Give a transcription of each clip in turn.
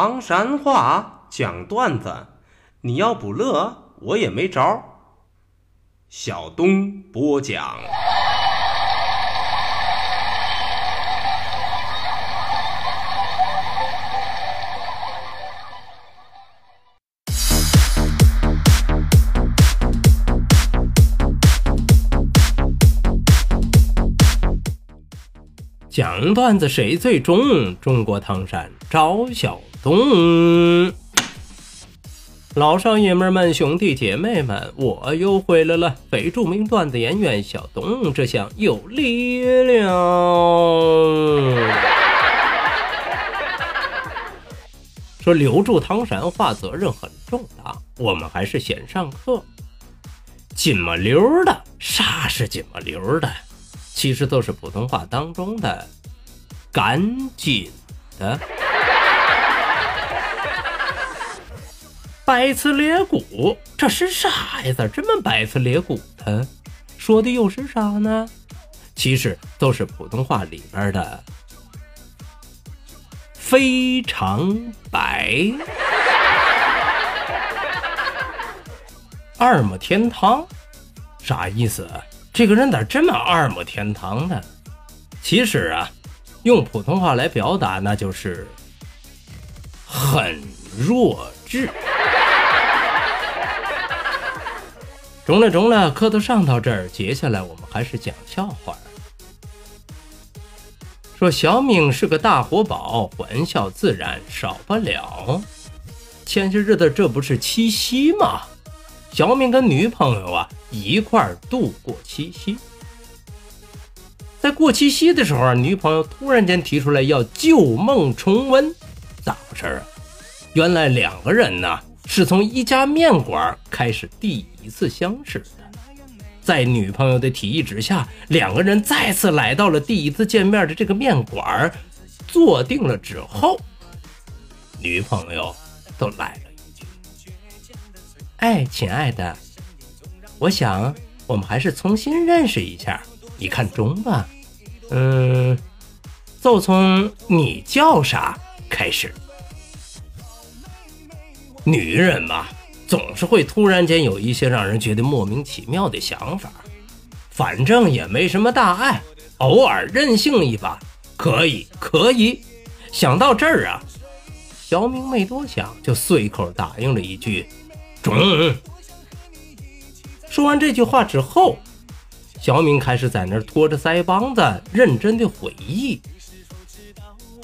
唐山话讲段子，你要不乐，我也没招。小东播讲。讲段子谁最中？中国唐山赵小东，老少爷们们、兄弟姐妹们，我又回来了！非著名段子演员小东，这下有力量。说留住唐山话责任很重大，我们还是先上课。紧么溜的，啥是紧么溜的？其实都是普通话当中的“赶紧的”。白刺裂骨，这是啥呀？咋这么白刺裂骨的？说的又是啥呢？其实都是普通话里边的“非常白”。二亩天堂，啥意思？这个人咋这么二亩天堂呢？其实啊，用普通话来表达，那就是很弱智。中了中了，课都上到这儿，接下来我们还是讲笑话。说小明是个大活宝，玩笑自然少不了。前些日子这不是七夕吗？小明跟女朋友啊一块儿度过七夕，在过七夕的时候啊，女朋友突然间提出来要旧梦重温，咋回事啊？原来两个人呢是从一家面馆开始第一次相识的，在女朋友的提议之下，两个人再次来到了第一次见面的这个面馆，坐定了之后，女朋友都来了。哎，亲爱的，我想我们还是重新认识一下，你看中吧？嗯，就从你叫啥开始。女人嘛，总是会突然间有一些让人觉得莫名其妙的想法，反正也没什么大碍，偶尔任性一把，可以，可以。想到这儿啊，小明没多想，就随口答应了一句。中。说完这句话之后，小明开始在那儿拖着腮帮子，认真的回忆。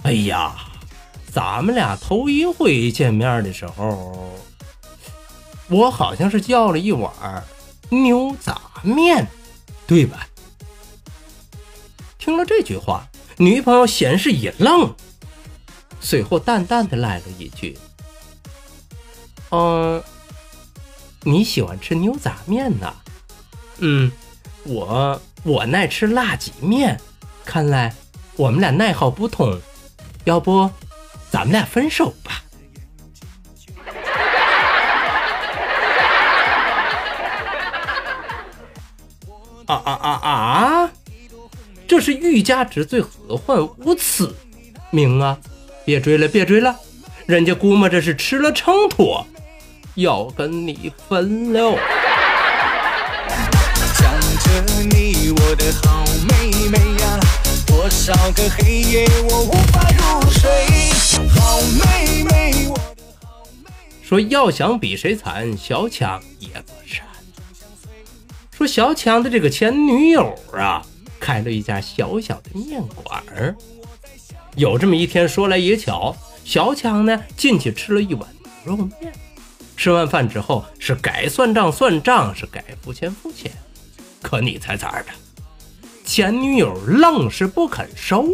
哎呀，咱们俩头一回见面的时候，我好像是叫了一碗牛杂面，对吧？听了这句话，女朋友先是一愣，随后淡淡的来了一句：“嗯。”你喜欢吃牛杂面呐？嗯，我我爱吃辣鸡面。看来我们俩爱好不同，要不咱们俩分手吧？啊啊啊啊！这是欲加之罪，何患无辞？明啊，别追了，别追了，人家估摸着是吃了秤砣。要跟你分了。想着你，我的好妹妹呀，多少个黑夜我无法入睡。好妹妹，我的好妹妹。说要想比谁惨，小强也不惨。说小强的这个前女友啊，开了一家小小的面馆儿。有这么一天，说来也巧，小强呢进去吃了一碗牛肉面。吃完饭之后是该算账算账，是该付钱付钱。可你猜咋的？前女友愣是不肯收。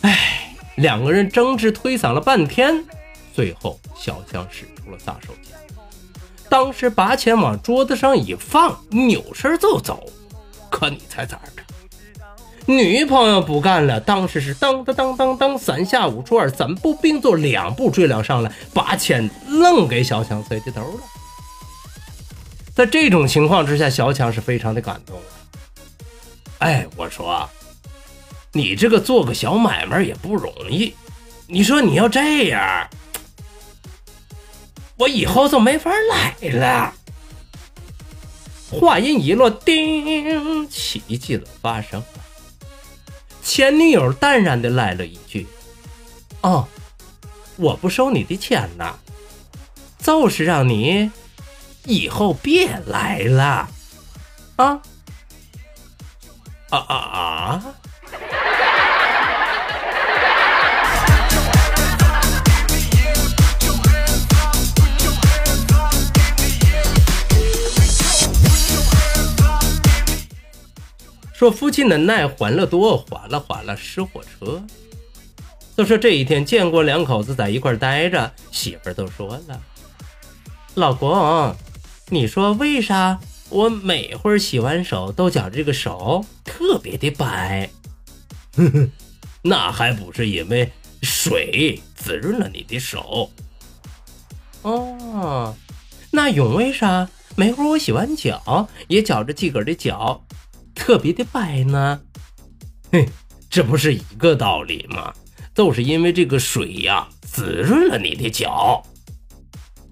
哎，两个人争执推搡了半天，最后小强使出了杀手锏。当时把钱往桌子上一放，扭身就走。可你猜咋着？女朋友不干了，当时是当当当当当，三下五除二，三步并作两步追了上来，把钱愣给小强塞进兜了。在这种情况之下，小强是非常的感动。哎，我说，你这个做个小买卖也不容易，你说你要这样，我以后就没法来了。话音一落，叮，奇迹了发生了。前女友淡然的来了一句：“哦，我不收你的钱呐，就是让你以后别来了。”啊啊啊啊！说父亲能耐欢乐多，哗啦哗啦驶火车。都说这一天，见过两口子在一块待着，媳妇儿都说了：“老公，你说为啥我每会儿洗完手都觉着这个手特别的白？”呵呵，那还不是因为水滋润了你的手？哦，那永为啥每会儿我洗完脚也觉着自个儿的脚？特别的白呢，嘿，这不是一个道理吗？都是因为这个水呀，滋润了你的脚。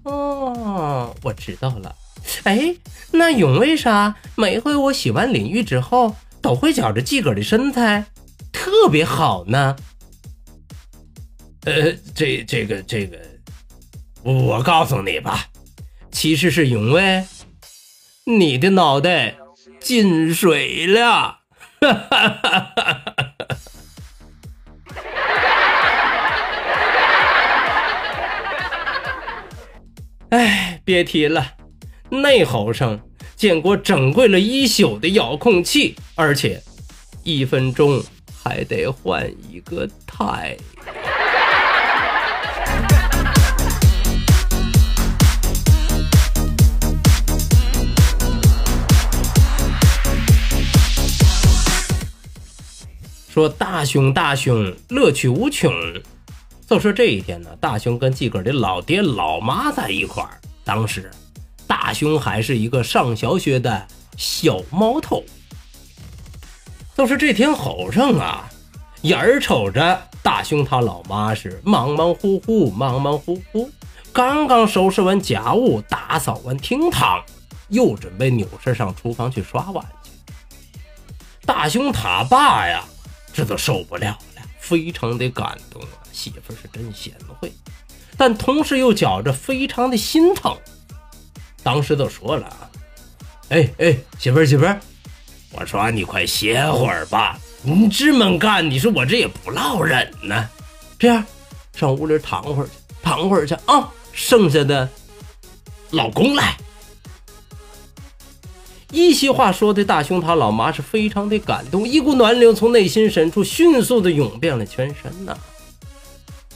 哦，我知道了。哎，那永为啥每回我洗完淋浴之后，都会觉着自个儿的身材特别好呢？呃，这、这个、这个，我告诉你吧，其实是因为你的脑袋。进水了，哈哈哈哈哈！哎，别提了，那好生见过珍贵了一宿的遥控器，而且一分钟还得换一个台。说大熊大熊乐趣无穷，就说这一天呢，大熊跟自个儿的老爹老妈在一块儿。当时大熊还是一个上小学的小毛头。就是这天好上啊，眼儿瞅着大熊他老妈是忙忙乎乎，忙忙乎乎，刚刚收拾完家务，打扫完厅堂，又准备扭身上厨房去刷碗去。大熊他爸呀。这都受不了了，非常的感动啊！媳妇是真贤惠，但同时又觉着非常的心疼。当时都说了啊，哎哎，媳妇媳妇，我说你快歇会儿吧，你这么干，你说我这也不落忍呢。这样，上屋里躺会儿去，躺会儿去啊，剩下的老公来。一席话说的大兄他老妈是非常的感动，一股暖流从内心深处迅速的涌遍了全身呐。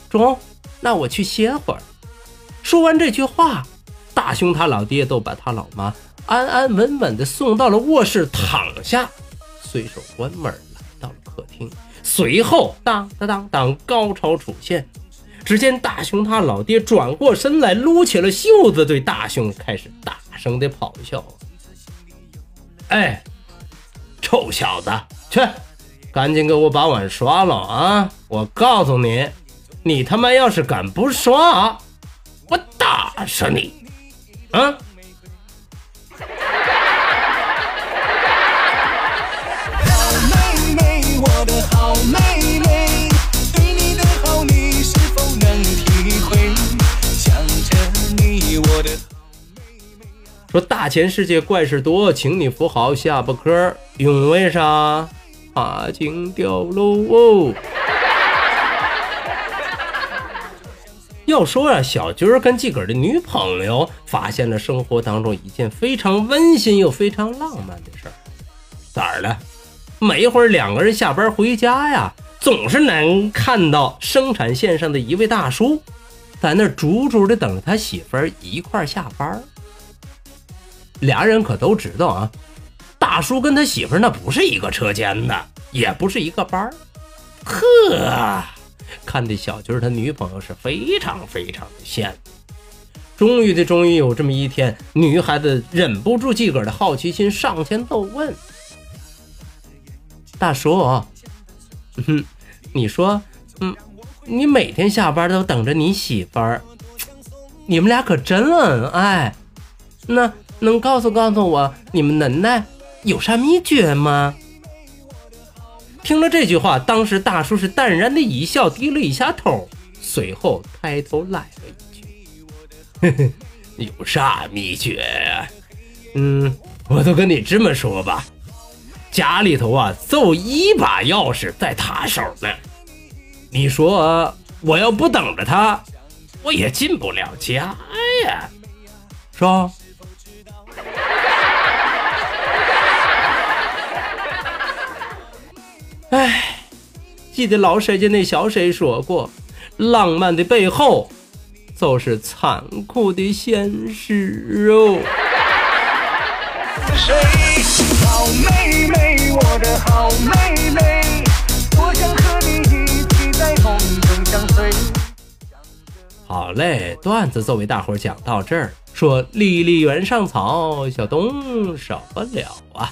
中，那我去歇会儿。说完这句话，大兄他老爹都把他老妈安安稳稳的送到了卧室躺下，随手关门来到了客厅。随后，当当当当，高潮出现。只见大兄他老爹转过身来，撸起了袖子，对大兄开始大声的咆哮。哎，臭小子，去，赶紧给我把碗刷了啊！我告诉你，你他妈要是敢不刷，我打死你！啊！大千世界怪事多，请你扶好下巴颏因为啥？怕惊掉喽哦！要说呀，小军儿跟自个儿的女朋友发现了生活当中一件非常温馨又非常浪漫的事儿。咋儿了？每一会儿两个人下班回家呀，总是能看到生产线上的一位大叔，在那儿足足的等着他媳妇儿一块儿下班。俩人可都知道啊，大叔跟他媳妇那不是一个车间的，也不是一个班儿。呵，看的小军他女朋友是非常非常的羡慕。终于的，终于有这么一天，女孩子忍不住自个儿的好奇心，上前逗问：“大叔，嗯，你说，嗯，你每天下班都等着你媳妇儿，你们俩可真恩爱。那能告诉告诉我你们能耐有啥秘诀吗？听了这句话，当时大叔是淡然的一笑，低了一下头，随后抬头来了一句：“呵呵，有啥秘诀呀？嗯，我都跟你这么说吧，家里头啊，就一把钥匙在他手呢。你说我要不等着他，我也进不了家呀，是吧？”哎，记得老谁家那小谁说过，浪漫的背后就是残酷的现实哦。好妹妹，我的好妹妹，我想和你一起在风中相随。好嘞，段子就为大伙讲到这儿，说离离原上草，小东少不了啊。